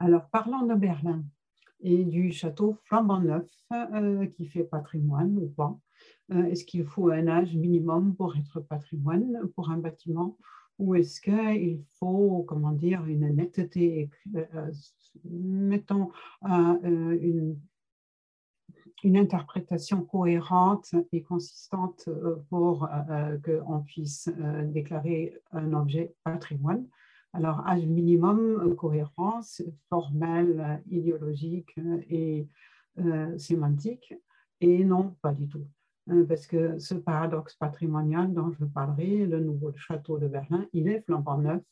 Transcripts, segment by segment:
Alors, parlons de Berlin et du château flambant neuf euh, qui fait patrimoine ou pas. Euh, est-ce qu'il faut un âge minimum pour être patrimoine pour un bâtiment ou est-ce qu'il faut, comment dire, une netteté, euh, mettons une, une interprétation cohérente et consistante pour qu'on puisse déclarer un objet patrimoine? Alors, âge minimum, cohérence formelle, idéologique et euh, sémantique, et non, pas du tout. Euh, parce que ce paradoxe patrimonial dont je parlerai, le nouveau château de Berlin, il est flambant neuf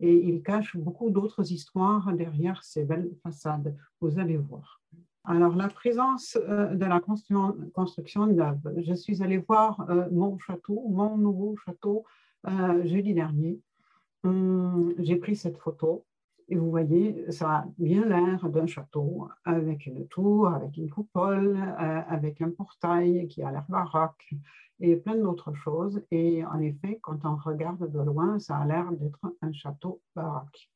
et il cache beaucoup d'autres histoires derrière ces belles façades. Vous allez voir. Alors, la présence euh, de la construction neuve. Je suis allée voir mon château, mon nouveau château, jeudi dernier. Hum, j'ai pris cette photo et vous voyez, ça a bien l'air d'un château avec une tour, avec une coupole, euh, avec un portail qui a l'air baroque et plein d'autres choses. Et en effet, quand on regarde de loin, ça a l'air d'être un château baroque.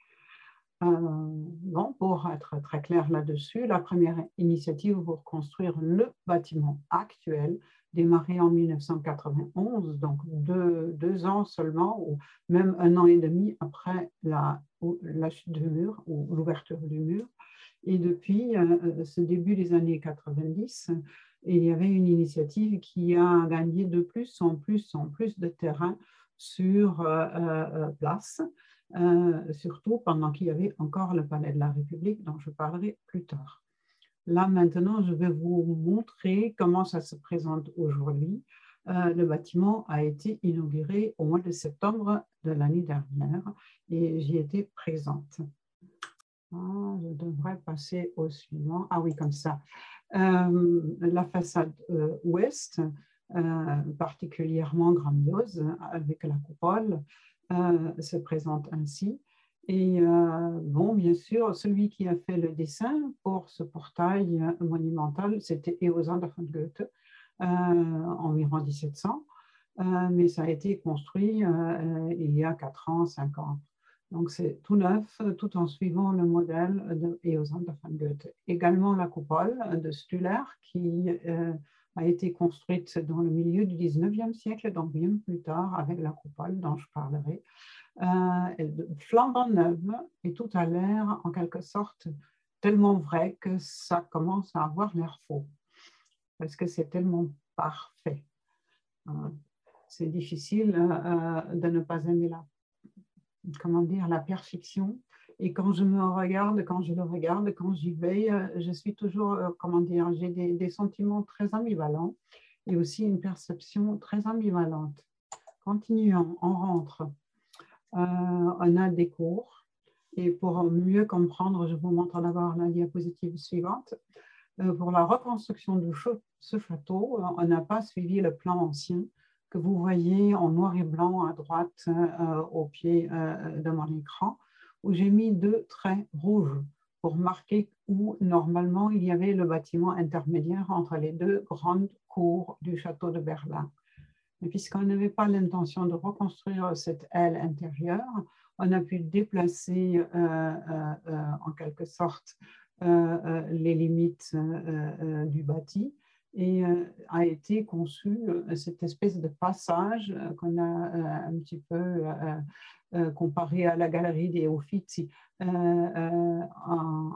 Euh, bon, pour être très clair là-dessus, la première initiative pour construire le bâtiment actuel démarré en 1991, donc deux, ans seulement, ou même un an et demi après la, chute du mur ou l'ouverture du mur. Et depuis euh, ce début des années 90, il y avait une initiative qui a gagné de plus en plus en plus de terrain sur euh, euh, place, surtout pendant qu'il y avait encore le Palais de la République, dont je parlerai plus tard. Là, maintenant, je vais vous montrer comment ça se présente aujourd'hui. Euh, le bâtiment a été inauguré au mois de septembre de l'année dernière et j'y étais présente. Ah, je devrais passer au suivant. Ah oui, comme ça. Euh, la façade euh, ouest, particulièrement grandiose, avec la coupole, se présente ainsi. Et euh, bon, bien sûr, celui qui a fait le dessin pour ce portail monumental, c'était Eosander von Goethe, euh, environ 1700, euh, mais ça a été construit il y a 4 ans, 5 ans. Donc c'est tout neuf, tout en suivant le modèle de von Goethe. Également la coupole de Stuller, qui a été construite dans le milieu du 19e siècle, donc bien plus tard, avec la coupole dont je parlerai euh, flambant neuve et tout a l'air en quelque sorte tellement vrai que ça commence à avoir l'air faux parce que c'est tellement parfait. Euh, c'est difficile euh, de ne pas aimer la, comment dire, la perfection. Et quand je me regarde, quand je le regarde, quand j'y euh, je suis toujours, comment dire, j'ai des, sentiments très ambivalents et aussi une perception très ambivalente. Continuons, on rentre. Euh, on a des cours. Et pour mieux comprendre, je vous montre d'abord la diapositive suivante. Euh, pour la reconstruction de ce château, on n'a pas suivi le plan ancien que vous voyez en noir et blanc à droite euh, au pied de mon écran, où j'ai mis deux traits rouges pour marquer où normalement il y avait le bâtiment intermédiaire entre les deux grandes cours du château de Berlin. Puisqu'on n'avait pas l'intention de reconstruire cette aile intérieure, on a pu déplacer euh, euh, euh, en quelque sorte les limites du bâti et a été conçu cette espèce de passage qu'on a un petit peu comparé à la galerie des Uffizi en,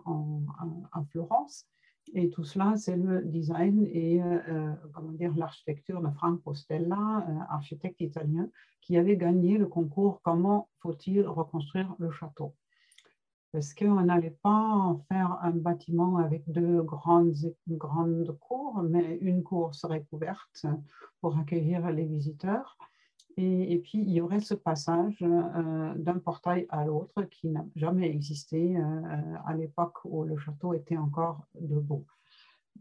en, Florence. Et tout cela, c'est le design et euh, euh, l'architecture de Franco Stella, euh, architecte italien, qui avait gagné le concours Comment faut-il reconstruire le château. Parce qu'on n'allait pas faire un bâtiment avec deux grandes, grandes cours, mais une cour serait couverte pour accueillir les visiteurs et, puis, il y aurait ce passage euh, d'un portail à l'autre qui n'a jamais existé euh, à l'époque où le château était encore debout.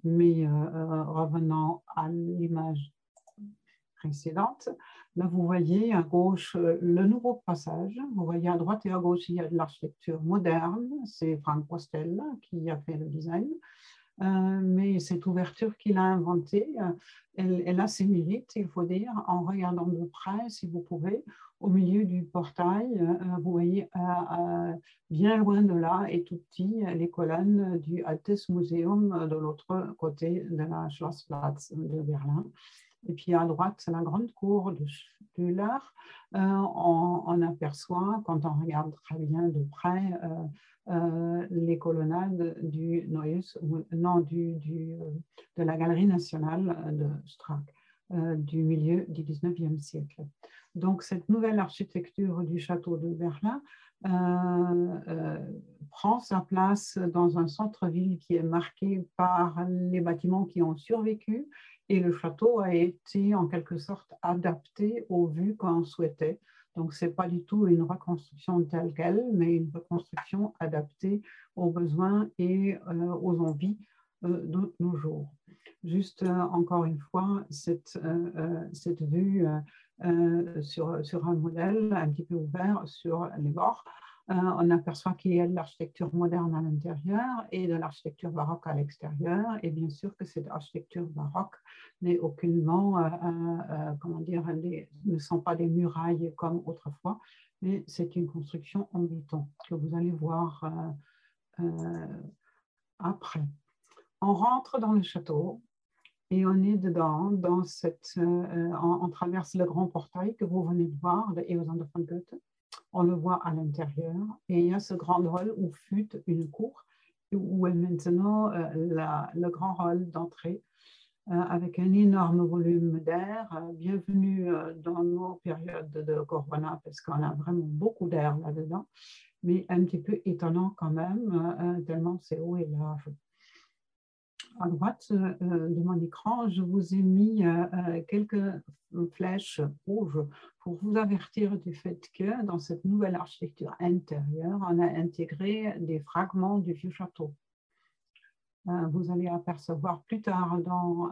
Mais euh, revenant à l'image précédente, là, vous voyez à gauche le nouveau passage. Vous voyez à droite et à gauche, il y a de l'architecture moderne. C'est Frank Postel qui a fait le design. Mais cette ouverture qu'il a inventée, elle, a ses mérites, il faut dire, en regardant de près, si vous pouvez, au milieu du portail, vous voyez bien loin de là et tout petit les colonnes du Altes Museum de l'autre côté de la Schlossplatz de Berlin. Et puis à droite, c'est la grande cour de Schüller. Euh, on, aperçoit, quand on regarde très bien de près, euh, euh, les colonnades du Neues, non, du, du, de la Galerie nationale de Strack du milieu du 19e siècle. Donc cette nouvelle architecture du château de Berlin prend sa place dans un centre-ville qui est marqué par les bâtiments qui ont survécu et le château a été en quelque sorte adapté aux vues qu'on souhaitait. Donc, ce n'est pas du tout une reconstruction telle qu'elle, mais une reconstruction adaptée aux besoins et euh, aux envies euh, de nos jours. Juste euh, encore une fois, cette, cette vue sur, sur un modèle un petit peu ouvert sur les bords on aperçoit qu'il y a de l'architecture moderne à l'intérieur et de l'architecture baroque à l'extérieur. Et bien sûr que cette architecture baroque n'est aucunement, euh, euh, comment dire, ne sont pas des murailles comme autrefois, mais c'est une construction en béton que vous allez voir après. On rentre dans le château et on est dedans, dans cette, on, traverse le grand portail que vous venez de voir de Eosander von Goethe on le voit à l'intérieur. Et il y a ce grand hall où fut une cour, où est maintenant euh, le grand hall d'entrée, euh, avec un énorme volume d'air. bienvenue euh, dans nos périodes de Corona, parce qu'on a vraiment beaucoup d'air là-dedans, mais un petit peu étonnant quand même, tellement c'est haut et large à droite euh, de mon écran, je vous ai mis euh, euh, quelques flèches rouges pour vous avertir du fait que dans cette nouvelle architecture intérieure, on a intégré des fragments du vieux château. Vous allez apercevoir plus tard dans,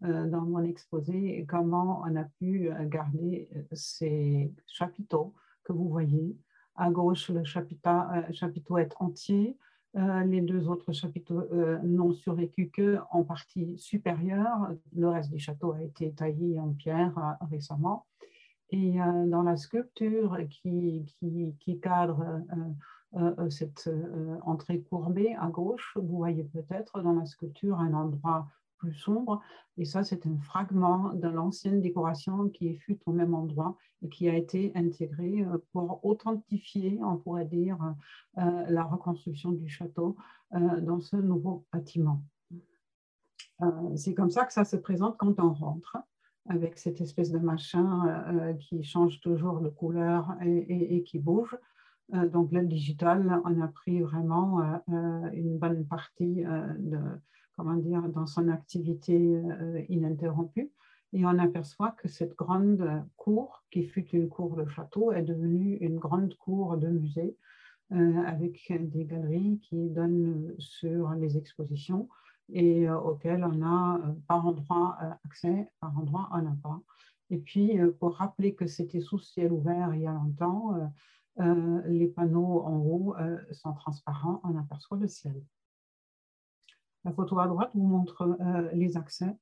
dans mon exposé comment on a pu garder ces chapiteaux que vous voyez. À gauche, le chapiteau est entier. Euh, les deux autres chapiteaux euh, n'ont survécu que en partie supérieure. Le reste du château a été taillé en pierre euh, récemment. Et dans la sculpture qui, cadre cette entrée courbée à gauche, vous voyez peut-être dans la sculpture un endroit sombre. Et ça, c'est un fragment de l'ancienne décoration qui fut au même endroit et qui a été intégré euh, pour authentifier, on pourrait dire, euh, la reconstruction du château euh, dans ce nouveau bâtiment. C'est comme ça que ça se présente quand on rentre, avec cette espèce de machin qui change toujours de couleur et, et qui bouge. Donc, le digital, on a pris vraiment une bonne partie de, comment dire, dans son activité euh, ininterrompue. Et on aperçoit que cette grande cour, qui fut une cour de château, est devenue une grande cour de musée euh, avec des galeries qui donnent sur les expositions et euh, auxquelles on a par endroit accès, par endroit on n'a pas. Et puis, pour rappeler que c'était sous ciel ouvert il y a longtemps, les panneaux en haut sont transparents, on aperçoit le ciel. La photo à droite vous montre euh, les accès.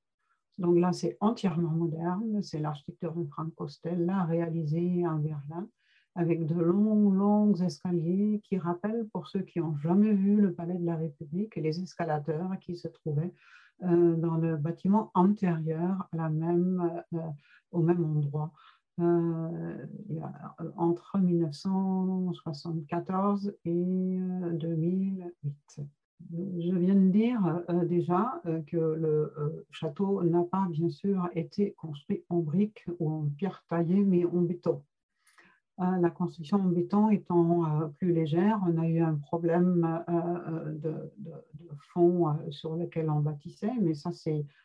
Donc là, c'est entièrement moderne. C'est l'architecture de Frank Costella réalisée en Berlin avec de longs, longs escaliers qui rappellent, pour ceux qui n'ont jamais vu le Palais de la République, les escalateurs qui se trouvaient euh, dans le bâtiment antérieur à la même, euh, au même endroit. entre 1974 et 2008. Je viens de dire euh, déjà euh, que le euh, château n'a pas bien sûr été construit en briques ou en pierre taillée, mais en béton. la construction en béton étant plus légère, on a eu un problème de, fond sur lequel on bâtissait, mais ça,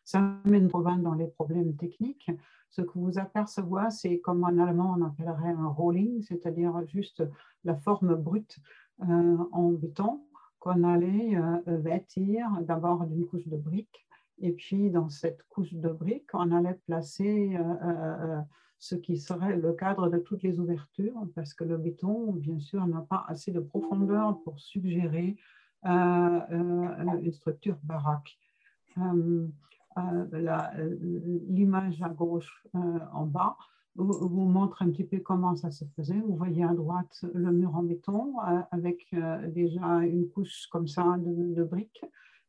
ça mène trop dans les problèmes techniques. Ce que vous apercevez, c'est comme en allemand on appellerait un rolling, c'est-à-dire juste la forme brute en béton qu'on allait euh, vêtir d'abord d'une couche de briques. Et puis, dans cette couche de briques, on allait placer euh, euh, ce qui serait le cadre de toutes les ouvertures, parce que le béton, bien sûr, n'a pas assez de profondeur pour suggérer une structure baroque. L'image à gauche en bas vous, montre un petit peu comment ça se faisait. Vous voyez à droite le mur en béton avec déjà une couche comme ça de briques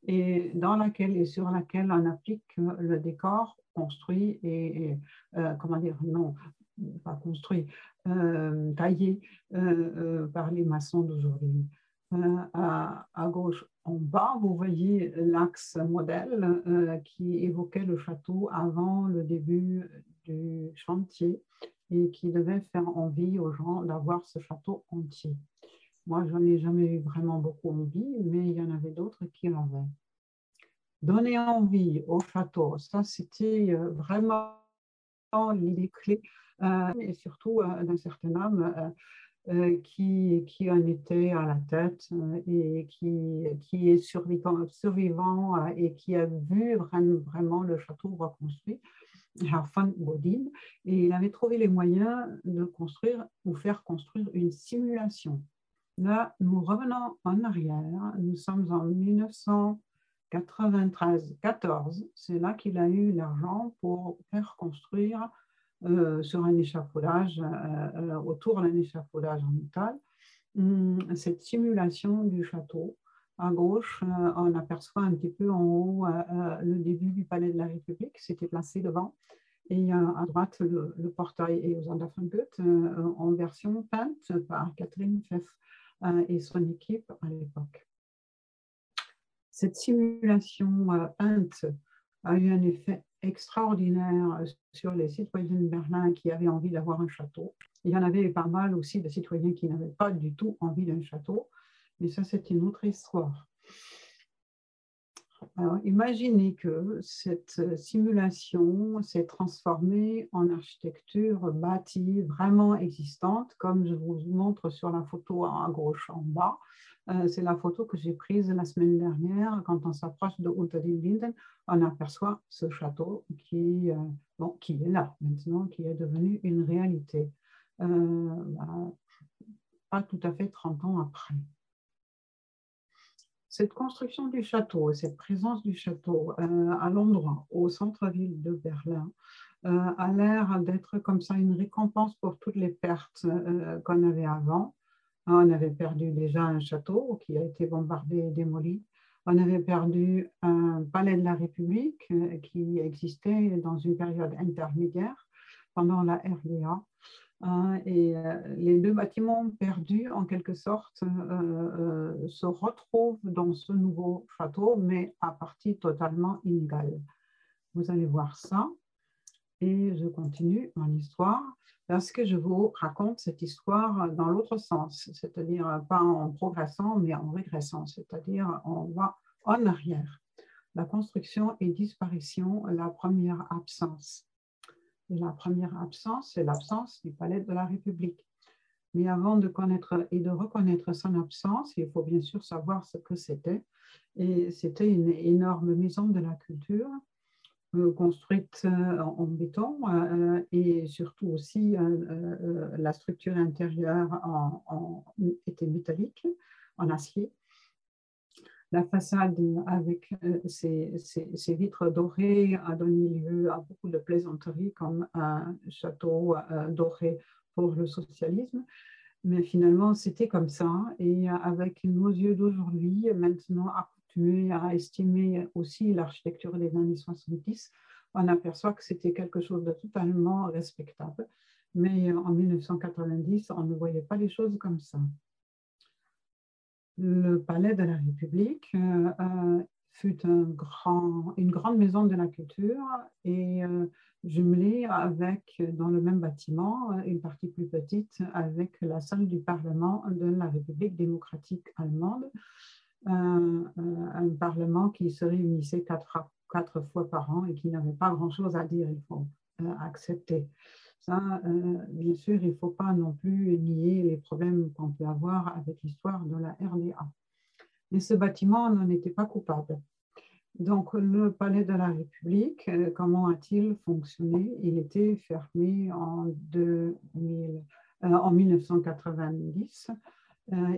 et dans laquelle et sur laquelle on applique le décor construit et, euh, comment dire, non, pas construit, euh, taillé euh, par les maçons d'aujourd'hui. À, gauche en bas, vous voyez l'axe modèle qui évoquait le château avant le début du chantier et qui devait faire envie aux gens d'avoir ce château entier. Moi, je n'en ai jamais eu vraiment beaucoup envie, mais il y en avait d'autres qui l'avaient. Donner envie au château, ça c'était euh, vraiment l'idée clé, euh, et surtout euh, d'un certain homme qui, en était à la tête et qui, qui est survivant, survivant et qui a vu vraiment le château reconstruit. Herfan Bodin, et il avait trouvé les moyens de construire ou faire construire une simulation Là, nous revenons en arrière. Nous sommes en 1993-14. C'est là qu'il a eu l'argent pour faire construire euh, sur un échafaudage, euh, euh, autour d'un échafaudage en métal, hum, cette simulation du château. À gauche, on aperçoit un petit peu en haut le début du palais de la République, c'était placé devant. Et à droite, le, portail et aux en version peinte par Catherine Feff. Euh, et son équipe à l'époque. Cette simulation euh, peinte a eu un effet extraordinaire sur les citoyens de Berlin qui avaient envie d'avoir un château. Il y en avait pas mal aussi de citoyens qui n'avaient pas du tout envie d'un château, mais ça c'est une autre histoire. Alors, imaginez que cette simulation s'est transformée en architecture bâtie vraiment existante, comme je vous montre sur la photo à gauche en bas. Euh, c'est la photo que j'ai prise la semaine dernière. Quand on s'approche de Unterlinden, on aperçoit ce château qui, euh, bon, qui est là maintenant, qui est devenu une réalité. Euh, bah, pas tout à fait 30 ans après cette construction du château, cette présence du château euh, à l'endroit, au centre-ville de Berlin, euh, a l'air d'être comme ça une récompense pour toutes les pertes euh, qu'on avait avant. On avait perdu déjà un château qui a été bombardé et démoli. On avait perdu un palais de la République qui existait dans une période intermédiaire pendant la RDA. Hein, et euh, les deux bâtiments perdus, en quelque sorte, euh, euh, se retrouvent dans ce nouveau château, mais à partie totalement inégale. Vous allez voir ça. Et je continue mon histoire parce que je vous raconte cette histoire dans l'autre sens, c'est-à-dire pas en progressant, mais en régressant, c'est-à-dire on va en arrière. La construction et disparition, la première absence. Et la première absence, c'est l'absence du palais de la République. Mais avant de connaître et de reconnaître son absence, il faut bien sûr savoir ce que c'était. Et c'était une énorme maison de la culture euh, construite euh, en, béton euh, et surtout aussi la structure intérieure était métallique, en acier la façade avec ses, euh, vitres dorées a donné lieu à beaucoup de plaisanteries comme un château euh, doré pour le socialisme. Mais finalement, c'était comme ça. Et avec nos yeux d'aujourd'hui, maintenant accoutumés à estimer aussi l'architecture des années 70, on aperçoit que c'était quelque chose de totalement respectable. Mais en 1990, on ne voyait pas les choses comme ça le palais de la République euh, euh, fut une grande maison de la culture et euh, jumelée avec, dans le même bâtiment, une partie plus petite avec la salle du Parlement de la République démocratique allemande, un parlement qui se réunissait quatre fois par an et qui n'avait pas grand-chose à dire, il faut accepter. Ça, euh, bien sûr, il ne faut pas non plus nier les problèmes qu'on peut avoir avec l'histoire de la RDA. Mais ce bâtiment n'en était pas coupable. Donc, le palais de la République, euh, comment a-t-il fonctionné? Il était fermé en, 2000, euh, en 1990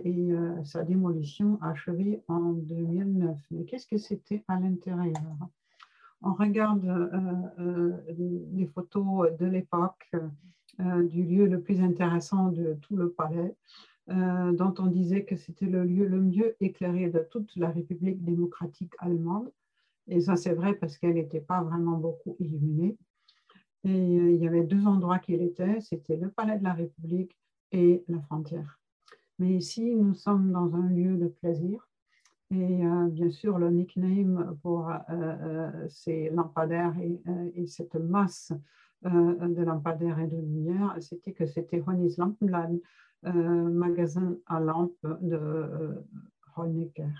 et sa démolition achevée en 2009. Mais qu'est-ce que c'était à l'intérieur? On regarde les photos de l'époque du lieu le plus intéressant de tout le palais. dont on disait que c'était le lieu le mieux éclairé de toute la République démocratique allemande. Et ça, c'est vrai parce qu'elle n'était pas vraiment beaucoup illuminée. Et euh, il y avait deux endroits qu'il était, c'était le palais de la République et la frontière. Mais ici, nous sommes dans un lieu de plaisir. Et euh, bien sûr, le nickname pour euh, ces lampadaires et, cette masse de lampadaires et de lumière, c'était que c'était Honis Lampenladen, magasin à lampes de Honecker.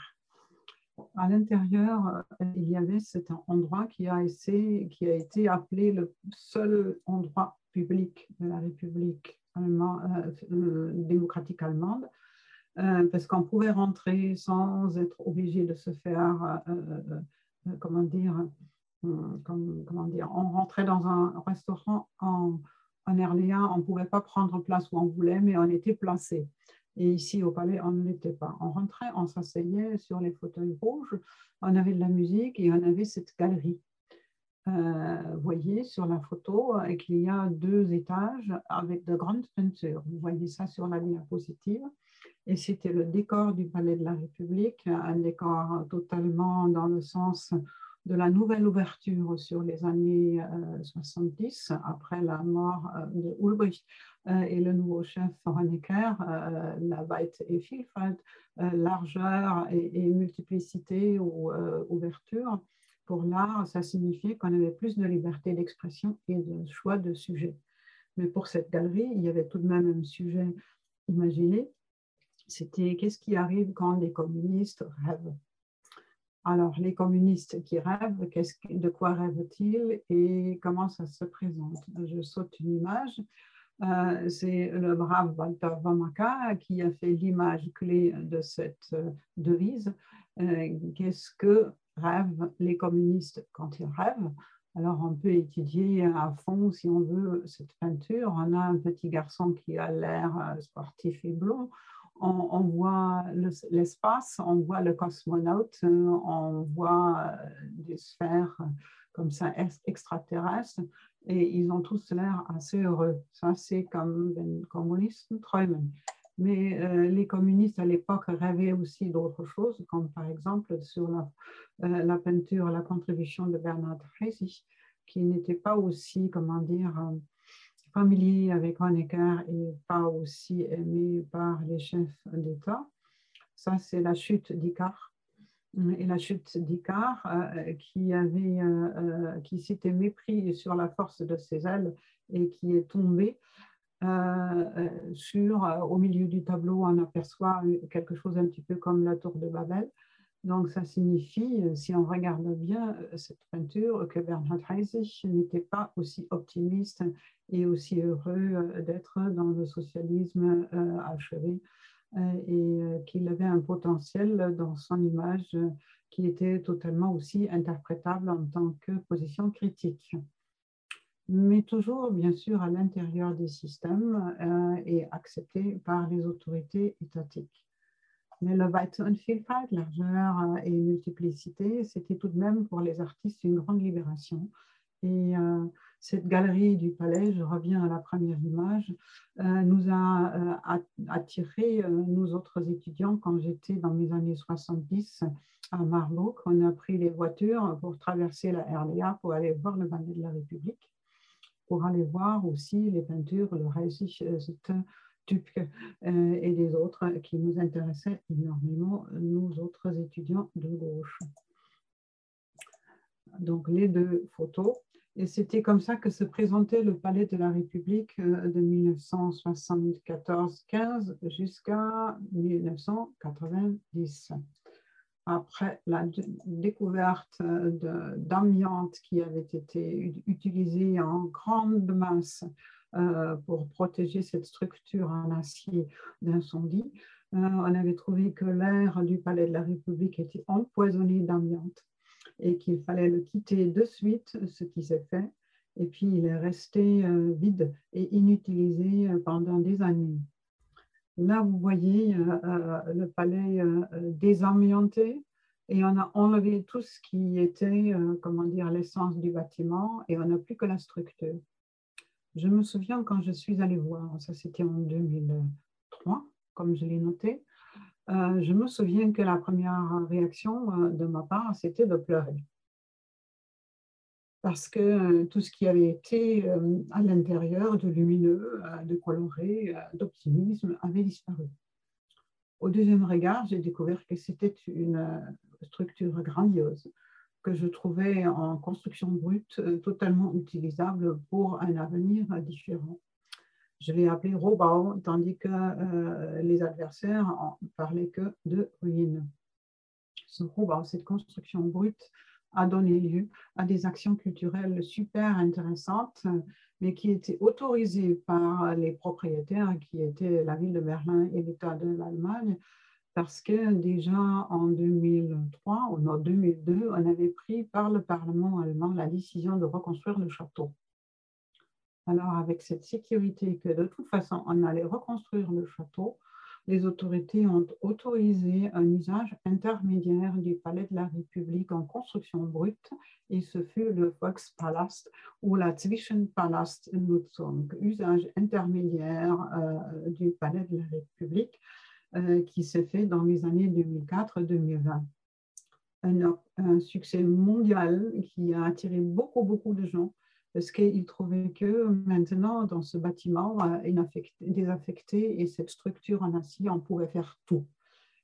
À l'intérieur, euh, il y avait cet endroit qui a, été appelé le seul endroit public de la République euh, euh, démocratique allemande, parce qu'on pouvait rentrer sans être obligé de se faire, comment dire, comment dire, on rentrait dans un restaurant en, en on ne pouvait pas prendre place où on voulait, mais on était placé. Et ici, au palais, on ne l'était pas. On rentrait, on s'asseyait sur les fauteuils rouges, on avait de la musique et on avait cette galerie. Euh, vous voyez sur la photo qu'il y a deux étages avec de grandes peintures. Vous voyez ça sur la diapositive. Et c'était le décor du Palais de la République, un décor totalement dans le sens de la nouvelle ouverture sur les années 70, euh, après la mort euh, de Ulbricht euh, et le nouveau chef Honecker, la Weite et Vielfalt, largeur et, multiplicité ou ouverture. Pour l'art, ça signifiait qu'on avait plus de liberté d'expression et de choix de sujet. Mais pour cette galerie, il y avait tout de même un sujet imaginé. C'était qu'est-ce qui arrive quand les communistes rêvent? Alors, les communistes qui rêvent, de quoi rêvent-ils et comment ça se présente? Je saute une image. Euh, c'est le brave Walter Vamaka qui a fait l'image clé de cette euh, devise. Euh, qu'est-ce que rêvent les communistes quand ils rêvent? Alors, on peut étudier à fond, si on veut, cette peinture. On a un petit garçon qui a l'air sportif et blond on, voit l'espace, on voit le cosmonaute, on voit euh, des sphères comme ça extraterrestres et ils ont tous l'air assez heureux. Ça, c'est comme les communistes träumen. Mais euh, les communistes à l'époque rêvaient aussi d'autres choses, comme par exemple sur la, euh, peinture, la contribution de Bernard Heissig, qui n'était pas aussi, comment dire, familier avec Honecker et pas aussi aimé par les chefs d'État. Ça, c'est la chute d'Icar. Et la chute d'Icar, euh, qui, euh, euh, qui s'était mépris sur la force de ses ailes et qui est tombé sur, au milieu du tableau, on aperçoit quelque chose un petit peu comme la tour de Babel. Donc, ça signifie, euh, si on regarde bien euh, cette peinture, que Bernhard Heissig n'était pas aussi optimiste et aussi heureux euh, d'être dans le socialisme achevé et qu'il avait un potentiel dans son image qui était totalement aussi interprétable en tant que position critique. Mais toujours, bien sûr, à l'intérieur des systèmes et accepté par les autorités étatiques. Mais le Weite und Vielfalt, largeur euh, et multiplicité, c'était tout de même pour les artistes une grande libération. Et euh, cette galerie du palais, je reviens à la première image, euh, nous a attiré, nous autres étudiants, quand j'étais dans mes années 70 à Marlow, on a pris les voitures pour traverser la RDA pour aller voir le palais de la République, pour aller voir aussi les peintures, le Reisig, euh, et les autres qui nous intéressaient énormément, nous autres étudiants de gauche. Donc les deux photos. Et c'était comme ça que se présentait le Palais de la République euh, de 1974-15 jusqu'à 1990. Après la découverte d'amiante qui avait été utilisée en grande masse euh, pour protéger cette structure en acier d'incendie. Euh, on avait trouvé que l'air du palais de la République était empoisonné d'amiante et qu'il fallait le quitter de suite, ce qui s'est fait. Et puis, il est resté euh, vide et inutilisé pendant des années. Là, vous voyez le palais désamianté et on a enlevé tout ce qui était, comment dire, l'essence du bâtiment et on n'a plus que la structure. Je me souviens quand je suis allée voir, ça c'était en 2003, comme je l'ai noté, euh, je me souviens que la première réaction euh, de ma part, c'était de pleurer. Parce que euh, tout ce qui avait été à l'intérieur de lumineux, de coloré, d'optimisme avait disparu. Au deuxième regard, j'ai découvert que c'était une structure grandiose que je trouvais en construction brute totalement utilisable pour un avenir différent je l'ai appelé Robau, tandis que euh, les adversaires ne parlaient que de ruines. Ce Robau, cette construction brute, a donné lieu à des actions culturelles super intéressantes, mais qui étaient autorisées par les propriétaires, qui étaient la ville de Berlin et l'État de l'Allemagne, parce que déjà en 2003 ou en 2002, on avait pris par le Parlement allemand la décision de reconstruire le château. Alors, avec cette sécurité que de toute façon, on allait reconstruire le château, les autorités ont autorisé un usage intermédiaire du palais de la République en construction brute, et ce fut le Volkspalast ou la Zwischenpalastnutzung, usage intermédiaire euh, du palais de la République qui s'est fait dans les années 2004-2020. Un, succès mondial qui a attiré beaucoup, beaucoup de gens parce qu'ils trouvaient que maintenant, dans ce bâtiment désaffecté et cette structure en acier, on pouvait faire tout.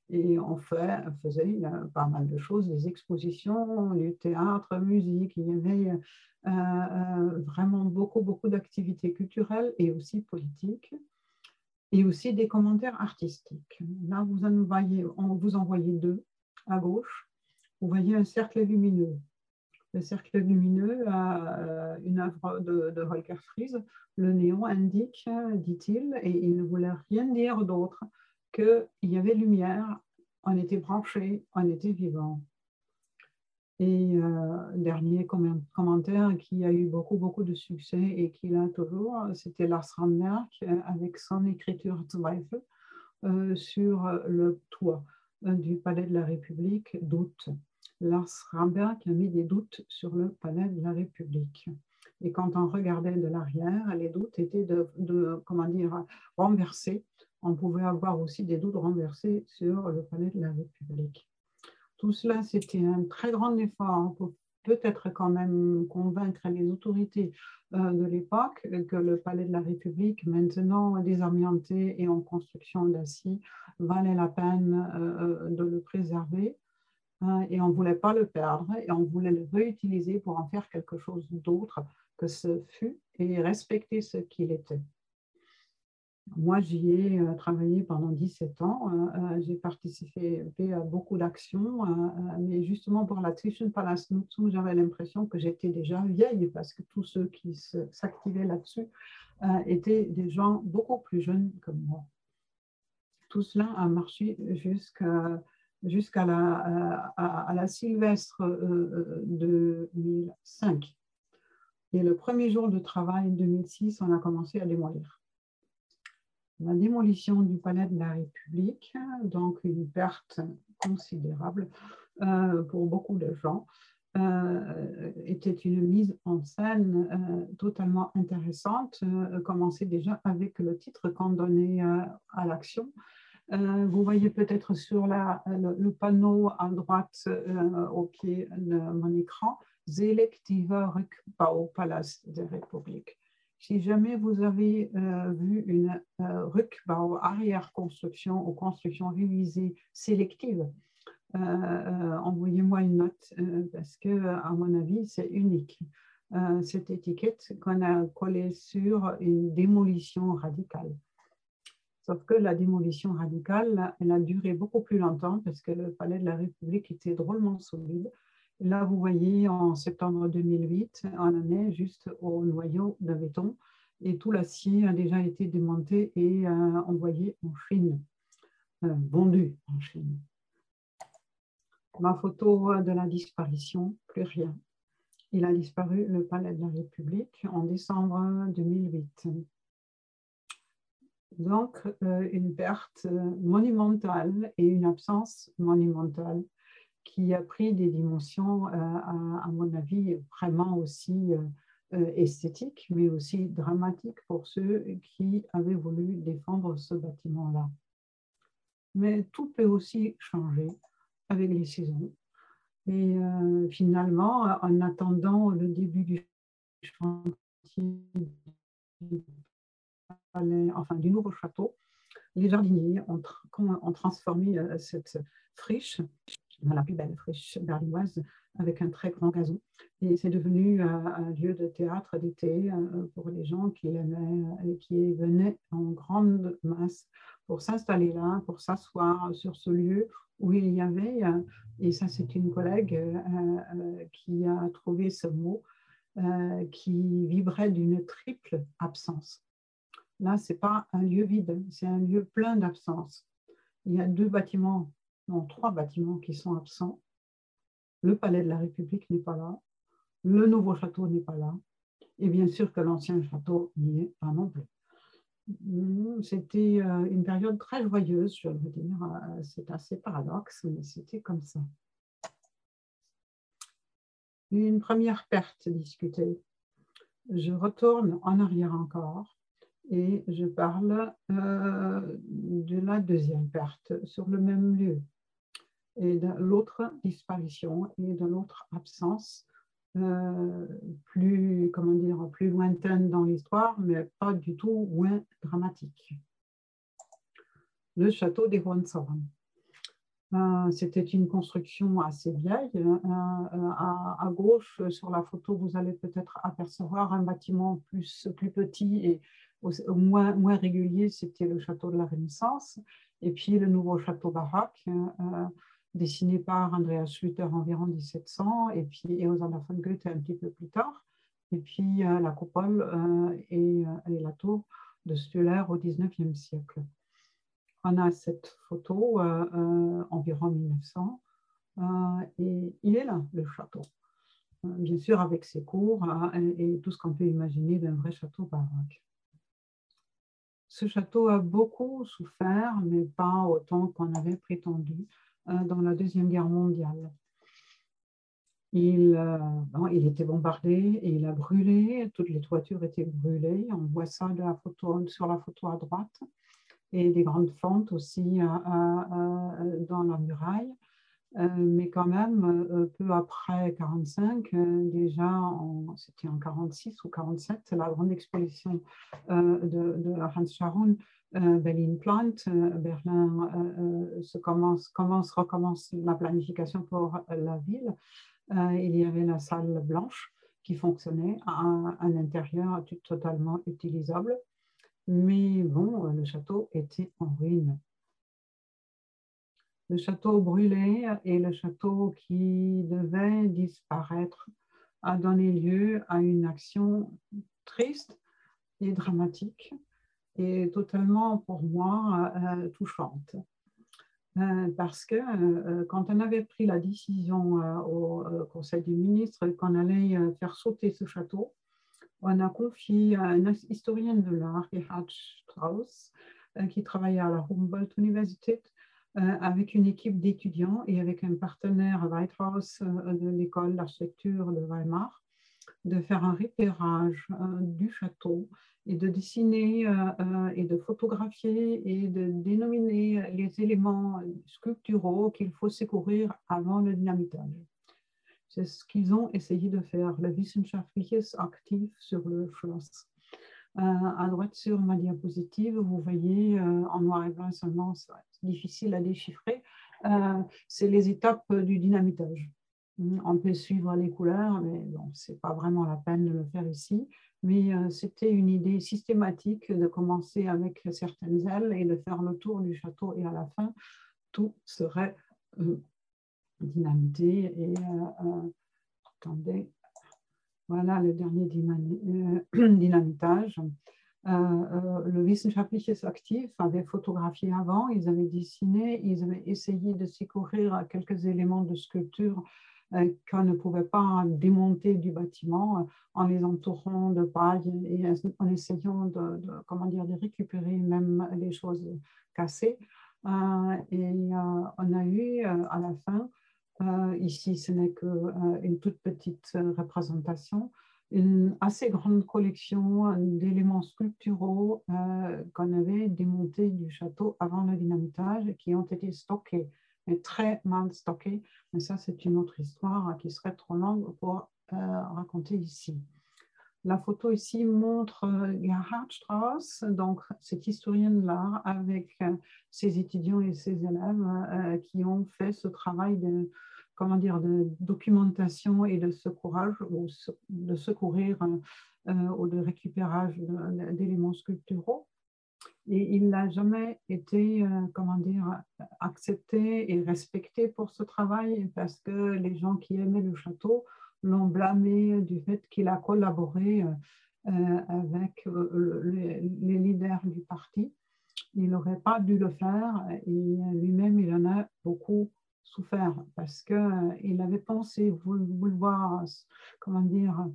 Et on, fait, faisait pas mal de choses, des expositions, du théâtre, musique, il y avait euh, euh, vraiment beaucoup, beaucoup d'activités culturelles et aussi politiques, et aussi des commentaires artistiques. Là, vous en voyez, vous deux à gauche. Vous voyez un cercle lumineux le cercle lumineux euh, une œuvre de, de Holger Fries. Le néon indique, dit-il, et il ne voulait rien dire d'autre qu'il y avait lumière, on était branché, on était vivant. Et euh, dernier commentaire qui a eu beaucoup, beaucoup de succès et qui l'a toujours, c'était Lars Ramberg avec son écriture Zweifel euh, sur le toit du Palais de la République d'août. Lars Ramberg a mis des doutes sur le palais de la République. Et quand on regardait de l'arrière, les doutes étaient de, comment dire, renversés. On pouvait avoir aussi des doutes renversés sur le palais de la République. Tout cela, c'était un très grand effort pour peut-être quand même convaincre les autorités euh, de l'époque que le palais de la République, maintenant désamianté et en construction d'acier, valait la peine euh, de le préserver Hein, et on ne voulait pas le perdre et on voulait le réutiliser pour en faire quelque chose d'autre que ce fut et respecter ce qu'il était. Moi, j'y ai euh, travaillé pendant 17 ans. Euh, euh, j'ai participé à beaucoup d'actions, mais justement pour la Palace Nutzung, j'avais l'impression que j'étais déjà vieille parce que tous ceux qui s'activaient là-dessus étaient des gens beaucoup plus jeunes que moi. Tout cela a marché jusqu'à la, à, la Sylvestre 2005. Euh, Et le premier jour de travail, 2006, on a commencé à démolir. La démolition du palais de la République, donc une perte considérable euh, pour beaucoup de gens, euh, était une mise en scène totalement intéressante, commençait déjà avec le titre qu'on donnait à l'action, euh, vous voyez peut-être sur le, panneau à droite euh, au pied de mon écran, Selektiver Rückbau Palast der Republik. Si jamais vous avez euh, vu une Rückbau, arrière-construction ou construction révisée sélective, envoyez-moi une note parce que, à mon avis, c'est unique. cette étiquette qu'on a collée sur une démolition radicale. Sauf que la démolition radicale, elle a duré beaucoup plus longtemps parce que le palais de la République était drôlement solide. Là, vous voyez, en septembre 2008, on en est juste au noyau de béton et tout l'acier a déjà été démonté et euh, envoyé en Chine, euh, vendu en Chine. Ma photo de la disparition, plus rien. Il a disparu le palais de la République en décembre 2008. Donc, une perte monumentale et une absence monumentale qui a pris des dimensions, à, mon avis, vraiment aussi esthétiques, mais aussi dramatiques pour ceux qui avaient voulu défendre ce bâtiment-là. Mais tout peut aussi changer avec les saisons. Et finalement, en attendant le début du chantier enfin, du nouveau château, les jardiniers ont, transformé euh, cette friche dans la plus belle friche berlinoise avec un très grand gazon. Et c'est devenu euh, un lieu de théâtre d'été euh, pour les gens qui aimaient et qui venaient en grande masse pour s'installer là, pour s'asseoir sur ce lieu où il y avait, et ça c'est une collègue qui a trouvé ce mot, qui vibrait d'une triple absence. Là, ce n'est pas un lieu vide, c'est un lieu plein d'absence. Il y a deux bâtiments, non, trois bâtiments qui sont absents. Le palais de la République n'est pas là, le nouveau château n'est pas là, et bien sûr que l'ancien château n'y est pas non plus. Hmm, c'était euh, une période très joyeuse, je veux dire. Euh, c'est assez paradoxe, mais c'était comme ça. Une première perte discutée. Je retourne en arrière encore et je parle euh, de la deuxième perte sur le même lieu et de l'autre disparition et de l'autre absence euh, plus, comment dire, plus lointaine dans l'histoire, mais pas du tout moins dramatique. Le château des Hohenzollern. Euh, c'était une construction assez vieille. à, à, gauche, sur la photo, vous allez peut-être apercevoir un bâtiment plus, plus petit et moins, moins régulier, c'était le château de la Renaissance, et puis le nouveau château euh, euh, dessiné par Andreas Schlüter environ 1700, et puis Eosander von Goethe un petit peu plus tard, et puis euh, la coupole et, et, la tour de Stüller au 19e siècle. On a cette photo environ 1900, et il est là, le château bien sûr avec ses cours et tout ce qu'on peut imaginer d'un vrai château baroque. Ce château a beaucoup souffert, mais pas autant qu'on avait prétendu euh, dans la Deuxième Guerre mondiale. Il, euh, il, était bombardé et il a brûlé, toutes les toitures étaient brûlées, on voit ça sur la photo à droite, et des grandes fentes aussi euh, dans la muraille. Euh, mais quand même, euh, peu après 45, euh, déjà, c'était en 46 ou 47, la grande exposition de, Hans Scharoun, Berlin Plant, Berlin se commence, commence, recommence la planification pour la ville. il y avait la salle blanche qui fonctionnait à un intérieur totalement utilisable. Mais bon, le château était en ruine le château brûlé et le château qui devait disparaître a donné lieu à une action triste et dramatique et totalement pour moi euh, touchante. Euh, parce que euh, quand on avait pris la décision au Conseil des ministres qu'on allait faire sauter ce château, on a confié à un historien de l'art, Gerhard Strauss, qui travaillait à la Humboldt Universität, avec une équipe d'étudiants et avec un partenaire Whitehouse euh, de l'école d'architecture de Weimar, de faire un repérage euh, du château et de dessiner et de photographier et de dénominer les éléments sculpturaux qu'il faut secourir avant le dynamitage. C'est ce qu'ils ont essayé de faire, le wissenschaftliches Aktiv sur le Schloss. Euh, à droite sur ma diapositive, vous voyez euh, en noir et blanc seulement, c'est difficile à déchiffrer, euh, c'est les étapes du dynamitage. Hmm, on peut suivre les couleurs, mais bon, ce n'est pas vraiment la peine de le faire ici. Mais c'était une idée systématique de commencer avec certaines ailes et de faire le tour du château et à la fin, tout serait dynamité. Et attendez, voilà le dernier euh, dynamitage. Euh, euh, le Wissenschaftliches Aktiv avait photographié avant, ils avaient dessiné, ils avaient essayé de secourir quelques éléments de sculpture qu'on ne pouvait pas démonter du bâtiment en les entourant de paille et en essayant de, comment dire, de récupérer même les choses cassées. et on a eu à la fin, ici ce n'est qu'une toute petite représentation, une assez grande collection d'éléments sculpturaux euh, qu'on avait démontés du château avant le dynamitage qui ont été stockés, mais très mal stockés. Mais ça, c'est une autre histoire qui serait trop longue pour euh, raconter ici. La photo ici montre euh, Gerhard Strauss, donc cet historien de l'art, avec ses étudiants et ses élèves qui ont fait ce travail de comment dire, de documentation et de secourage, ou de secourir euh, ou de récupérage d'éléments sculpturaux. Et il n'a jamais été, euh, comment dire, accepté et respecté pour ce travail parce que les gens qui aimaient le château l'ont blâmé du fait qu'il a collaboré euh, avec les leaders du parti. Il n'aurait pas dû le faire et lui-même, il en a beaucoup souffert parce qu'il euh, avait pensé vouloir, comment dire,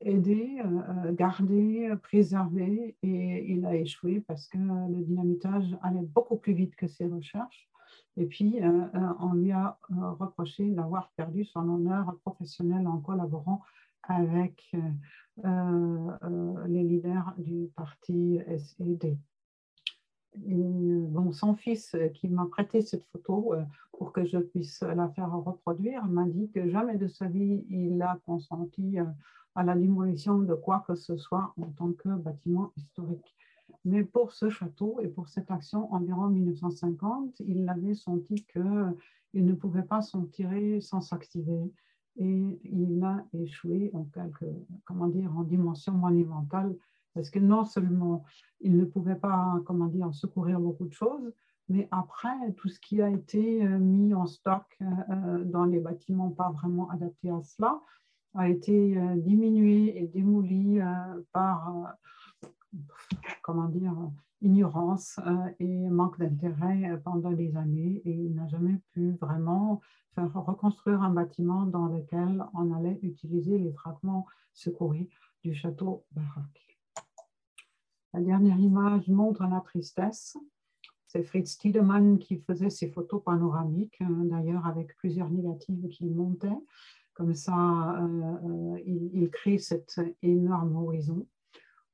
aider, euh, euh, garder, préserver et il a échoué parce que le dynamitage allait beaucoup plus vite que ses recherches. Et puis, on lui a reproché d'avoir perdu son honneur professionnel en collaborant avec les leaders du parti SED. Euh, bon, son fils euh, qui m'a prêté cette photo euh, pour que je puisse la faire reproduire m'a dit que jamais de sa vie il a consenti à la démolition de quoi que ce soit en tant que bâtiment historique. Mais pour ce château et pour cette action environ 1950, il avait senti qu'il ne pouvait pas s'en tirer sans s'activer. Et il a échoué en quelque, comment dire, en dimension monumentale. Parce que non seulement il ne pouvait pas, comment dire, secourir beaucoup de choses, mais après, tout ce qui a été euh, mis en stock euh, euh, dans les bâtiments pas vraiment adaptés à cela a été diminué et démoli par, comment dire, ignorance et manque d'intérêt pendant des années et il n'a jamais pu vraiment faire reconstruire un bâtiment dans lequel on allait utiliser les fragments secourus du château baroque. La dernière image montre la tristesse. C'est Fritz Tiedemann qui faisait ces photos panoramiques, euh, d'ailleurs avec plusieurs négatives qu'il montait. Comme ça, euh, euh, il, crée cet énorme horizon.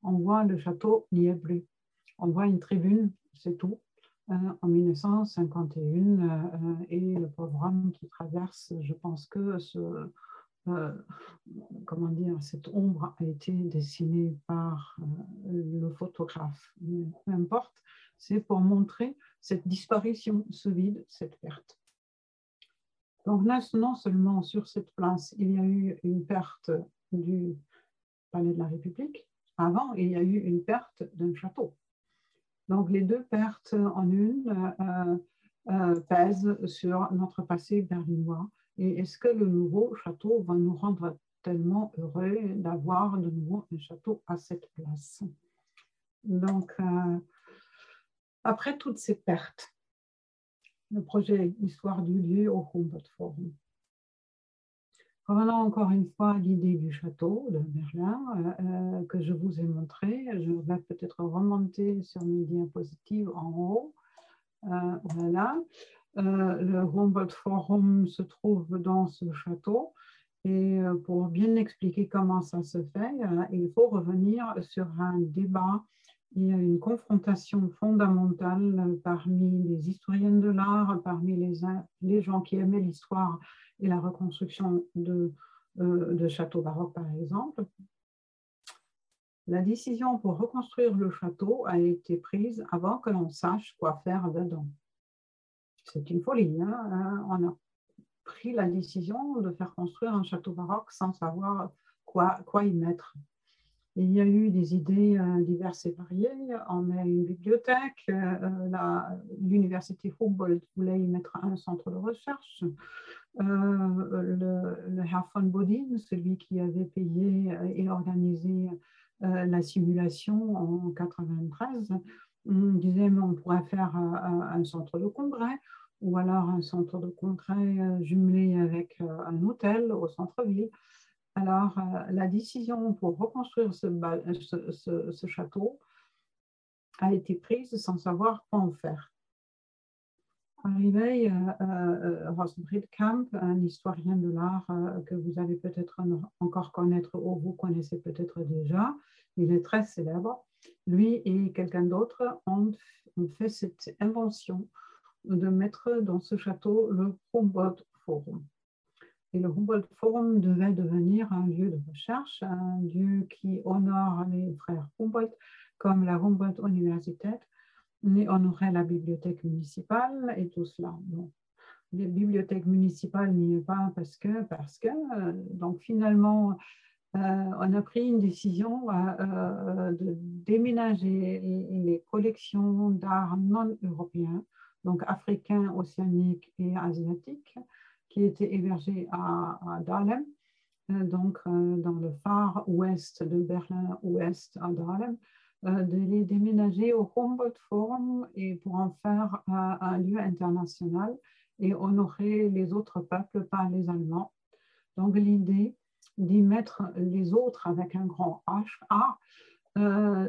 On voit le château n'y est plus. On voit une tribune, c'est tout, en 1951, et le pauvre homme qui traverse, je pense que ce, euh, cette ombre a été dessinée par euh, le photographe. peu importe, c'est pour montrer cette disparition, ce vide, cette perte. Donc non seulement sur cette place, il y a eu une perte du Palais de la République, avant, il y a eu une perte d'un château. Donc les deux pertes en une euh, pèsent sur notre passé berlinois et est-ce que le nouveau château va nous rendre tellement heureux d'avoir de nouveau un château à cette place? Donc, euh, après toutes ces pertes, le projet Histoire du lieu au Humboldt Forum. Revenons encore une fois à l'idée du château de Berlin euh, euh, que je vous ai montré. Je vais peut-être remonter sur mes diapositives en haut. voilà. Euh, le Humboldt Forum se trouve dans ce château. Et pour bien expliquer comment ça se fait, il faut revenir sur un débat il y a une confrontation fondamentale parmi les historiens de l'art, parmi les, les, gens qui aimaient l'histoire et la reconstruction de, de châteaux baroques, par exemple. La décision pour reconstruire le château a été prise avant que l'on sache quoi faire dedans c'est une folie. Hein, hein. On a pris la décision de faire construire un château baroque sans savoir quoi, quoi y mettre. Il y a eu des idées euh, diverses et variées. On met une bibliothèque. Euh, L'université Humboldt voulait y mettre un centre de recherche. Euh, le, le, von Bodin, celui qui avait payé et organisé la simulation en 93, on disait on pourrait faire un centre de congrès ou alors un centre de congrès jumelé avec un hôtel au centre-ville. Alors, la décision pour reconstruire ce, château a été prise sans savoir quoi en faire. Arrivé, euh, euh, Kamp, un historien de l'art que vous allez peut-être encore connaître ou vous connaissez peut-être déjà, il est très célèbre. Lui et quelqu'un d'autre ont, fait cette invention de mettre dans ce château le Humboldt Forum. Et le Humboldt Forum devait devenir un lieu de recherche, un lieu qui honore les frères Humboldt, comme la Humboldt Universität, mais honorait la bibliothèque municipale et tout cela. Donc, la bibliothèque municipale n'y est pas parce que, parce que, euh, donc finalement, euh, on a pris une décision euh, de déménager les collections d'art non européens, donc africains, océaniques et asiatiques, qui étaient hébergées à, Dahlem, euh, donc dans le phare ouest de Berlin, ouest à Dahlem, de les déménager au Humboldt Forum et pour en faire un lieu international et honorer les autres peuples, pas les Allemands. Donc l'idée, d'y mettre les autres avec un grand H, A, euh,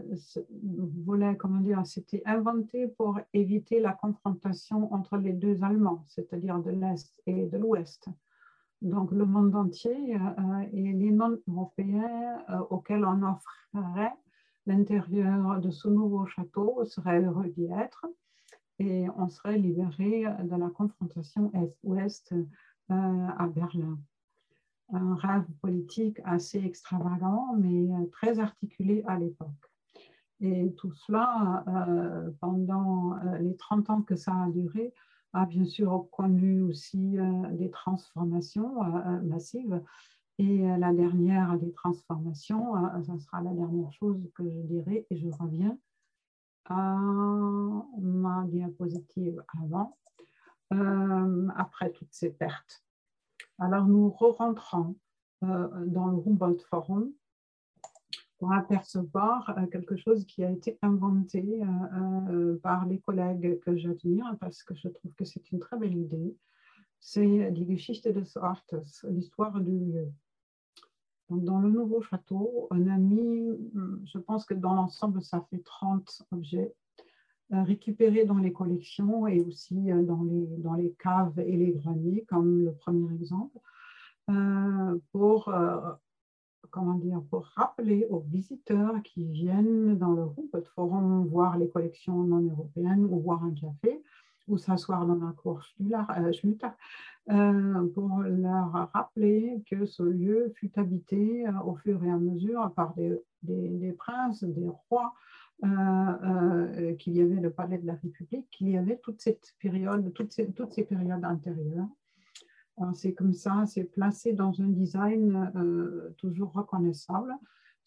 comment dire, c'était inventé pour éviter la confrontation entre les deux Allemands, c'est-à-dire de l'Est et de l'Ouest. Donc le monde entier euh, et les non-européens euh, auxquels on offrirait l'intérieur de ce nouveau château seraient heureux d'y être et on serait libéré de la confrontation Est-Ouest à Berlin un rêve politique assez extravagant, mais euh, très articulé à l'époque. Et tout cela, euh, pendant euh, les 30 ans que ça a duré, a bien sûr connu aussi des transformations massives. Et la dernière des transformations, ça sera la dernière chose que je dirai, et je reviens à ma diapositive avant, après toutes ces pertes. Alors nous re-rentrons euh, dans le Humboldt Forum pour apercevoir euh, quelque chose qui a été inventé euh, par les collègues que j'admire parce que je trouve que c'est une très belle idée. C'est l'histoire du lieu. Dans le nouveau château, on a mis, je pense que dans l'ensemble, ça fait 30 objets récupérés dans les collections et aussi dans les, dans les caves et les greniers, comme le premier exemple, euh, pour, euh, comment dire, pour rappeler aux visiteurs qui viennent dans le Humboldt Forum voir les collections non européennes ou voir un café ou s'asseoir dans la cour Schluter, euh, pour leur rappeler que ce lieu fut habité au fur et à mesure par des, princes, des rois, euh, euh, qu'il y avait le palais de la République, qu'il y avait toute cette période, toutes ces, toutes ces périodes antérieures. C'est comme ça, c'est placé dans un design euh, toujours reconnaissable.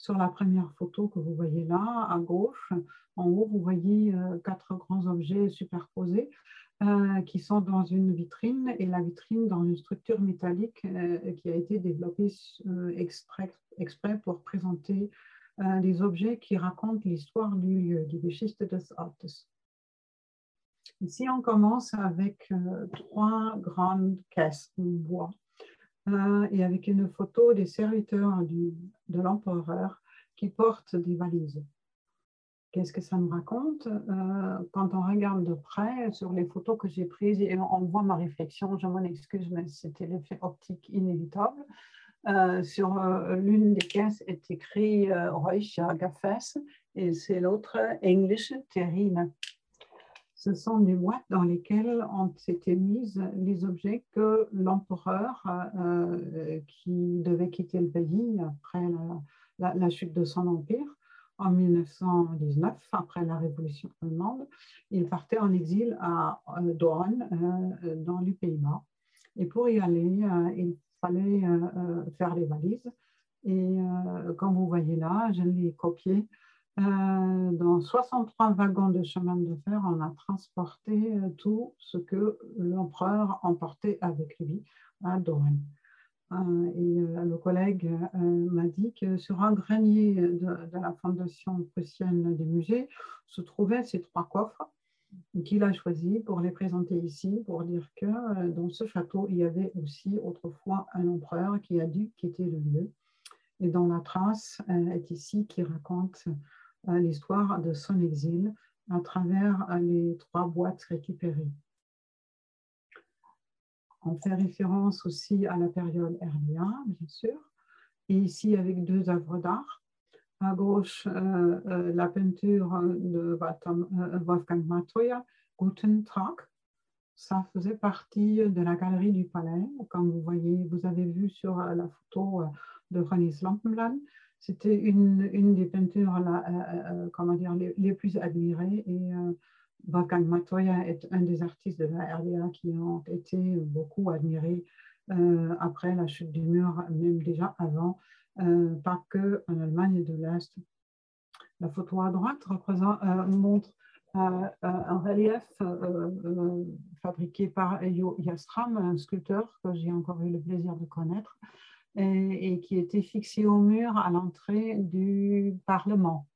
Sur la première photo que vous voyez là, à gauche, en haut, vous voyez quatre grands objets superposés qui sont dans une vitrine et la vitrine dans une structure métallique qui a été développée exprès pour présenter des objets qui racontent l'histoire du lieu, die Geschichte des Ortes. Ici, on commence avec euh, trois grandes caisses en bois et avec une photo des serviteurs du, de l'empereur qui portent des valises. Qu'est-ce que ça nous raconte? Euh, Quand on regarde de près sur les photos que j'ai prises et on voit ma réflexion, je m'en excuse, mais c'était l'effet optique inévitable. Euh, sur euh, l'une des caisses est écrit euh, Gaffes et c'est l'autre English Terrine. Ce sont des boîtes dans lesquelles ont été mis les objets que l'empereur, euh, qui devait quitter le pays après la, chute de son empire, en 1919, après la Révolution allemande, il partait en exil à Doorn, dans les Pays-Bas. Et pour y aller, il fallait euh, euh, faire les valises. Et euh, comme vous voyez là, je l'ai copié. Dans 63 wagons de chemin de fer, on a transporté tout ce que l'empereur emportait avec lui à Doren. et le collègue m'a dit que sur un grenier de, la Fondation prussienne des musées se trouvaient ces trois coffres qu'il a choisi pour les présenter ici, pour dire que dans ce château, il y avait aussi autrefois un empereur qui a dû quitter le lieu. Et dans la trace est ici qui raconte l'histoire de son exil à travers les trois boîtes récupérées. On fait référence aussi à la période RDA, bien sûr, et ici avec deux œuvres d'art. À gauche, euh, euh, la peinture de euh, Wolfgang Matoya, Guten Tag. Ça faisait partie de la galerie du palais. Comme vous voyez, vous avez vu sur la photo de René Lampenland, c'était une, une, des peintures comment dire, les, plus admirées. Et Wolfgang Matoya est un des artistes de la RDA qui ont été beaucoup admirés euh, après la chute du mur, même déjà avant, euh, pas que en Allemagne de l'Est. La photo à droite représente, euh, montre un relief fabriqué par Eyo Yastram, un sculpteur que j'ai encore eu le plaisir de connaître, et, et qui était fixé au mur à l'entrée du Parlement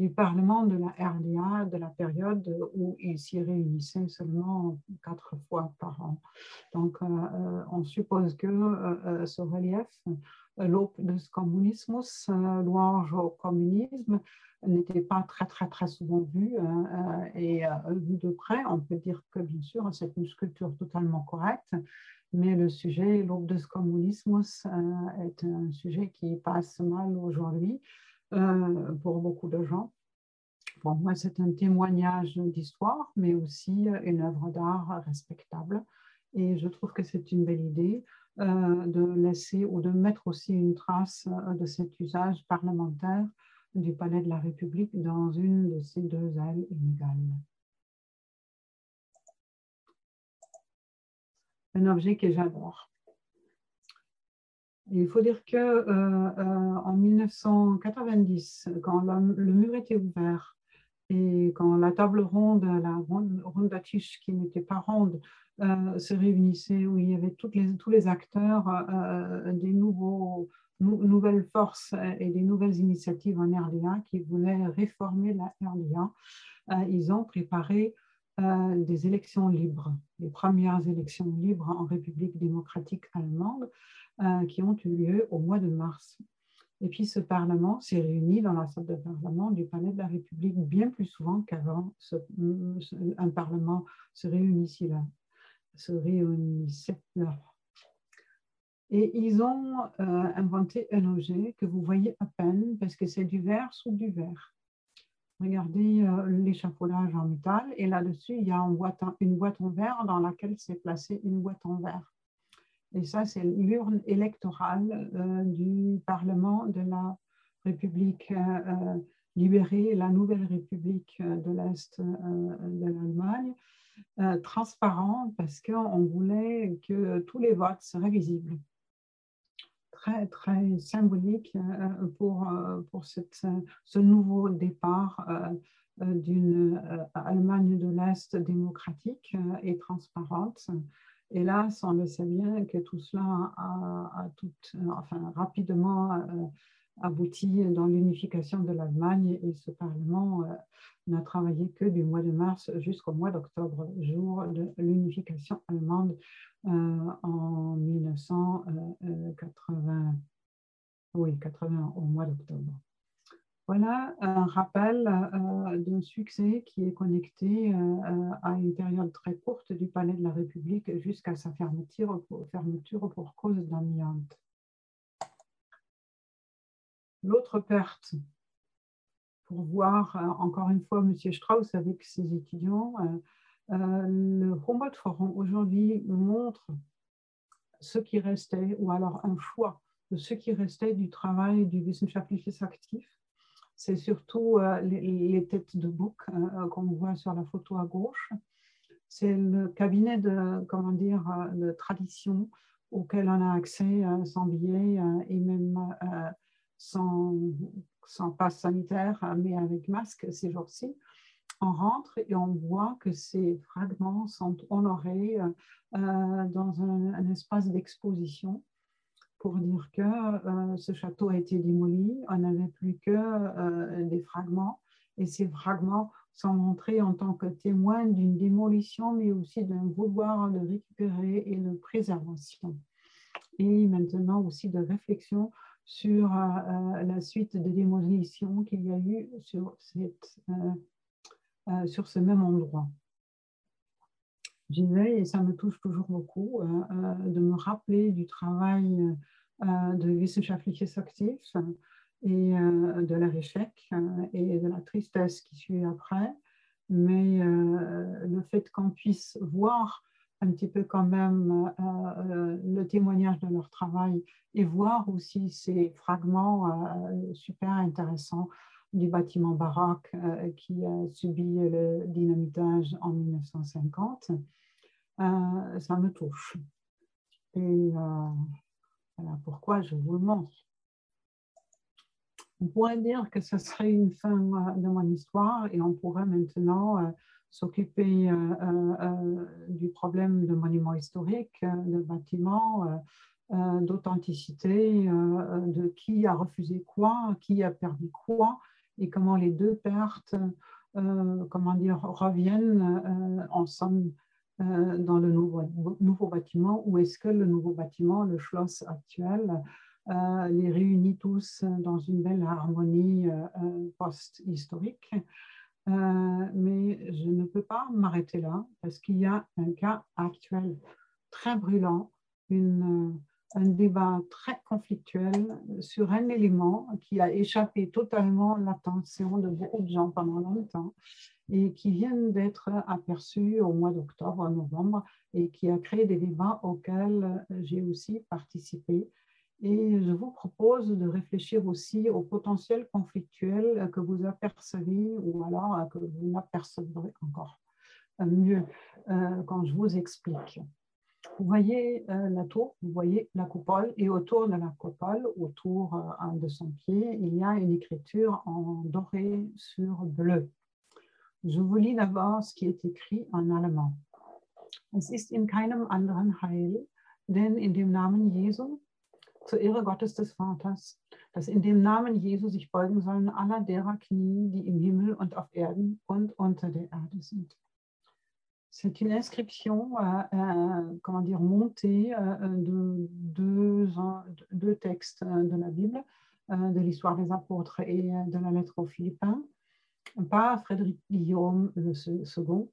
du Parlement de la RDA de la période où il s'y réunissait seulement quatre fois par an. Donc, euh, euh, on suppose que euh, ce relief, l'aube de ce communisme, louange au communisme, n'était pas très, très, très souvent vu. et vu de près, on peut dire que, bien sûr, c'est une sculpture totalement correcte, mais le sujet, ce communisme, est un sujet qui passe mal aujourd'hui euh, pour beaucoup de gens. Pour moi, c'est un témoignage d'histoire, mais aussi une œuvre d'art respectable. Et je trouve que c'est une belle idée euh, de laisser ou de mettre aussi une trace euh, de cet usage parlementaire du Palais de la République dans une de ces deux ailes inégales. Un objet que j'adore. Il faut dire que euh, euh, en 1990, quand le mur était ouvert et quand la table ronde, la ronde, ronde qui n'était pas ronde, euh, se réunissait, où il y avait toutes les, tous les acteurs des nouvelles forces et des nouvelles initiatives en RDA qui voulaient réformer la RDA, ils ont préparé des élections libres, les premières élections libres en République démocratique allemande, euh, qui ont eu lieu au mois de mars. Et puis ce Parlement s'est réuni dans la salle de Parlement du Palais de la République bien plus souvent qu'avant un Parlement se réunissait là, se réunissait là. Et ils ont euh, inventé un objet que vous voyez à peine parce que c'est du verre sous du verre. Regardez euh, l'échafaudage en métal et là-dessus, il y a une boîte, une en verre dans laquelle s'est placée une boîte en verre. Et ça, c'est l'urne électorale euh, du Parlement de la République euh, libérée, la nouvelle République de l'Est de l'Allemagne, transparent parce qu'on voulait que tous les votes seraient visibles. Très, très symbolique pour, pour cette, ce nouveau départ d'une Allemagne de l'Est démocratique et transparente. Hélas, on le sait bien que tout cela a, tout, enfin, rapidement euh, abouti dans l'unification de l'Allemagne et ce Parlement euh, n'a travaillé que du mois de mars jusqu'au mois d'octobre, jour de l'unification allemande euh, en 1980, oui, 80 au mois d'octobre. Voilà un rappel euh, d'un succès qui est connecté euh, à une période très courte du Palais de la République jusqu'à sa fermeture, fermeture pour cause d'amiante. L'autre perte, pour voir euh, encore une fois M. Strauss avec ses étudiants, le Humboldt Forum aujourd'hui montre ce qui restait, ou alors un choix de ce qui restait du travail du Wissenschaftliches Aktiv c'est surtout euh, les, têtes de bouc euh, qu'on voit sur la photo à gauche. C'est le cabinet de, comment dire, euh, de tradition auquel on a accès sans billet et même sans, sans passe sanitaire, mais avec masque ces jours-ci. On rentre et on voit que ces fragments sont honorés dans un espace d'exposition pour dire que euh, ce château a été démoli, on n'avait plus que euh, des fragments, et ces fragments sont montrés en tant que témoins d'une démolition, mais aussi d'un vouloir de récupérer et de préservation. Et maintenant aussi de réflexion sur euh, la suite des démolitions qu'il y a eu euh, sur ce même endroit. J'y vais et ça me touche toujours beaucoup de me rappeler du travail de Wissenschaftliches Aktiv et euh, de leur échec euh, et de la tristesse qui suit après. Mais euh, le fait qu'on puisse voir un petit peu quand même le témoignage de leur travail et voir aussi ces fragments super intéressants du bâtiment baroque qui a subi le dynamitage en 1950, ça me touche. Et voilà pourquoi je vous le montre on pourrait dire que ce serait une fin euh, de mon histoire et on pourrait maintenant euh, s'occuper euh, du problème de monuments historiques, de bâtiments, d'authenticité, de qui a refusé quoi, qui a perdu quoi et comment les deux pertes comment dire, reviennent ensemble dans le nouveau, bâtiment ou est-ce que le nouveau bâtiment, le Schloss actuel, euh, les réunit tous dans une belle harmonie euh, euh, mais je ne peux pas m'arrêter là parce qu'il y a un cas actuel très brûlant, un débat très conflictuel sur un élément qui a échappé totalement l'attention de beaucoup de gens pendant longtemps et qui vient d'être aperçu au mois d'octobre, novembre, et qui a créé des débats auxquels j'ai aussi participé et je vous propose de réfléchir aussi au potentiel conflictuel que vous apercevez ou alors que vous n'apercevrez encore mieux euh, quand je vous explique. Vous voyez euh, la tour, vous voyez la coupole, et autour de la coupole, autour euh, de son pied, il y a une écriture en doré sur bleu. Je vous lis d'abord ce qui est écrit en allemand. Es ist in keinem anderen Heil, denn in dem Namen Jesu zur Ehre Gottes des Vaters, dass in dem Namen Jesu sich beugen sollen aller derer Knie, die im Himmel und auf Erden und unter der Erde sind. C'est une inscription, euh, euh, comment dire, montée euh, de deux, textes de la Bible, euh, de l'histoire des apôtres et de la lettre aux Philippins, par Frédéric Guillaume II,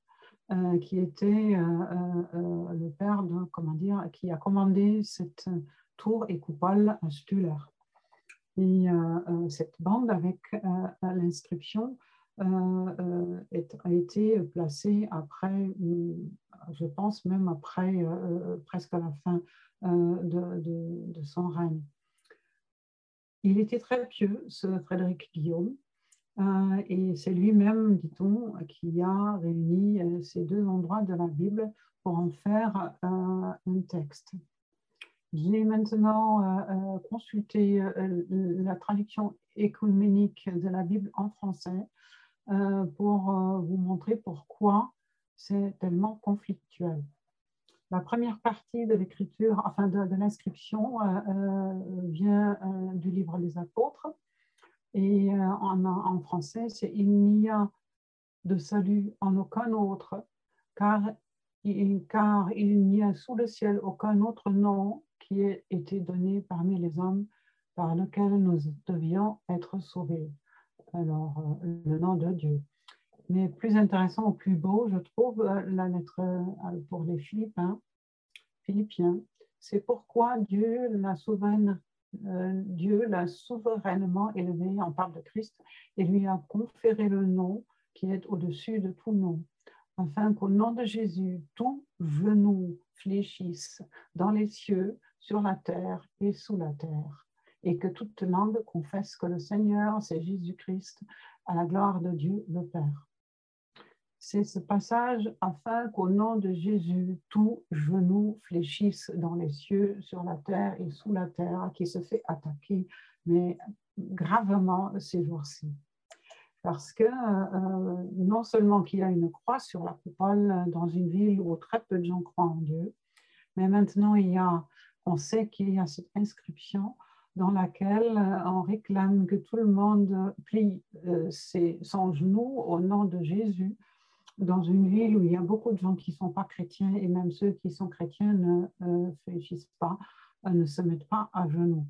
euh, qui était euh, le père de, comment dire, qui a commandé cette tour et coupole Stuller. Et euh, euh, cette bande avec euh, l'inscription a été placée après, je pense même après presque la fin de, son règne. Il était très pieux, ce Frédéric Guillaume, et c'est lui-même, dit-on, qui a réuni ces deux endroits de la Bible pour en faire un texte. J'ai maintenant euh, euh, consulté euh, la traduction économique de la Bible en français pour vous montrer pourquoi c'est tellement conflictuel. La première partie de l'écriture, enfin de, l'inscription, vient du livre des apôtres. Et en, français, c'est Il n'y a de salut en aucun autre, car il n'y a sous le ciel aucun autre nom qui a été donné parmi les hommes par lequel nous devions être sauvés. Alors, euh, le nom de Dieu. Mais plus intéressant ou plus beau, je trouve euh, la lettre euh, pour les Philippiens. Philippiens. C'est pourquoi Dieu l'a souverainement élevé, on parle de Christ, et lui a conféré le nom qui est au-dessus de tout nom, afin qu'au nom de Jésus, tout genou fléchisse dans les cieux, sur la terre et sous la terre, et que toute langue confesse que le Seigneur, c'est Jésus-Christ, à la gloire de Dieu le Père. C'est ce passage afin qu'au nom de Jésus, tout genou fléchisse dans les cieux, sur la terre et sous la terre, qui se fait attaquer, mais gravement ces jours-ci. Parce que euh, non seulement qu'il y a une croix sur la coupole dans une ville où très peu de gens croient en Dieu, mais maintenant il y a on sait qu'il y a cette inscription dans laquelle on réclame que tout le monde plie ses, son genou au nom de Jésus dans une ville où il y a beaucoup de gens qui ne sont pas chrétiens et même ceux qui sont chrétiens ne euh, fléchissent pas, ne se mettent pas à genoux.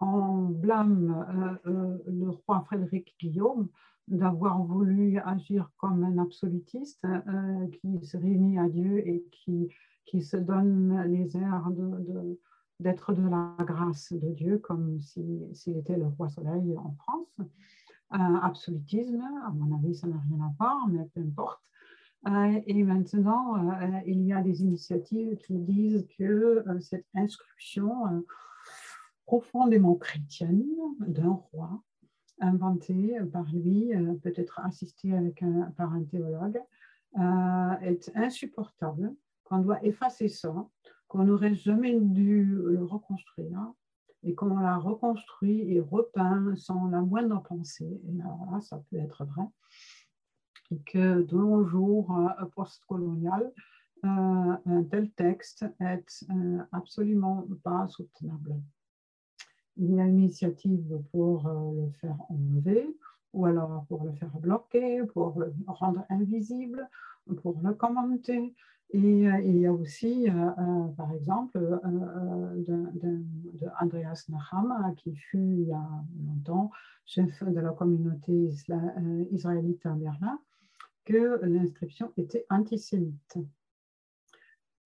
On blâme le roi Frédéric Guillaume d'avoir voulu agir comme un absolutiste euh, qui se réunit à Dieu et qui, qui se donne les airs d'être de, la grâce de Dieu, comme s'il était le roi soleil en France. Un absolutisme, à mon avis, ça n'a rien à voir, mais peu importe. Euh, et maintenant, euh, il y a des initiatives qui disent que cette inscription profondément chrétienne d'un roi inventé par lui, euh, peut-être assisté avec par un théologue, euh, est insupportable, qu'on doit effacer ça, qu'on n'aurait jamais dû le reconstruire et qu'on l'a reconstruit et repeint sans la moindre pensée. Et là, ça peut être vrai. Et que de nos jours euh, post-colonial, un tel texte est absolument pas soutenable il y a une initiative pour euh, le faire enlever, ou alors pour le faire bloquer, pour le rendre invisible, pour le commenter. Et euh, il y a aussi, euh, par exemple, de, Andreas Naham, qui fut il y a longtemps chef de la communauté israélite à Berlin, que l'inscription était antisémite.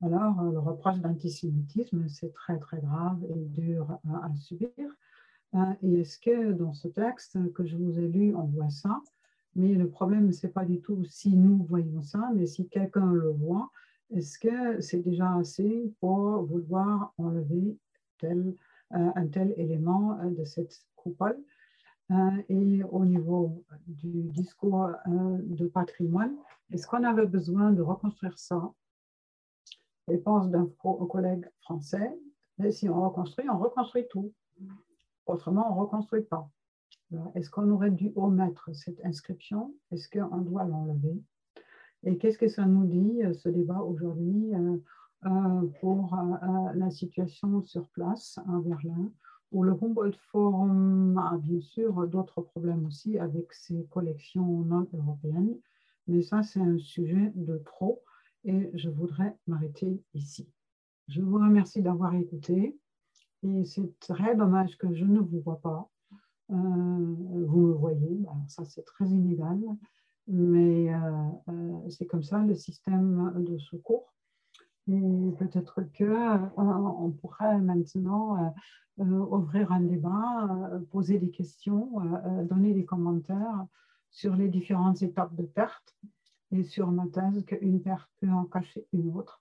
Alors, euh, le reproche d'antisémitisme, c'est très, très grave et dur à, subir. Euh, et est-ce que dans ce texte que je vous ai lu, on voit ça? Mais le problème, ce n'est pas du tout si nous voyons ça, mais si quelqu'un le voit, est-ce que c'est déjà assez pour vouloir enlever euh, un tel élément de cette coupole? Et au niveau du discours de patrimoine, est-ce qu'on avait besoin de reconstruire ça? Pense d'un collègue français, si on reconstruit, on reconstruit tout. Autrement, on ne reconstruit pas. Est-ce qu'on aurait dû omettre cette inscription? Est-ce qu'on doit l'enlever? Et qu'est-ce que ça nous dit, euh, ce débat aujourd'hui, euh, euh, pour la situation sur place à Berlin, où le Humboldt Forum a bien sûr d'autres problèmes aussi avec ses collections non européennes, mais ça, c'est un sujet de trop et je voudrais m'arrêter ici. Je vous remercie d'avoir écouté et c'est très dommage que je ne vous vois pas. Euh, vous me voyez, ça c'est très inégal, mais euh, euh, c'est comme ça le système de secours. Et peut-être qu'on pourrait maintenant ouvrir un débat, poser des questions, donner des commentaires sur les différentes étapes de perte et sur ma thèse qu'une perte peut en cacher une autre.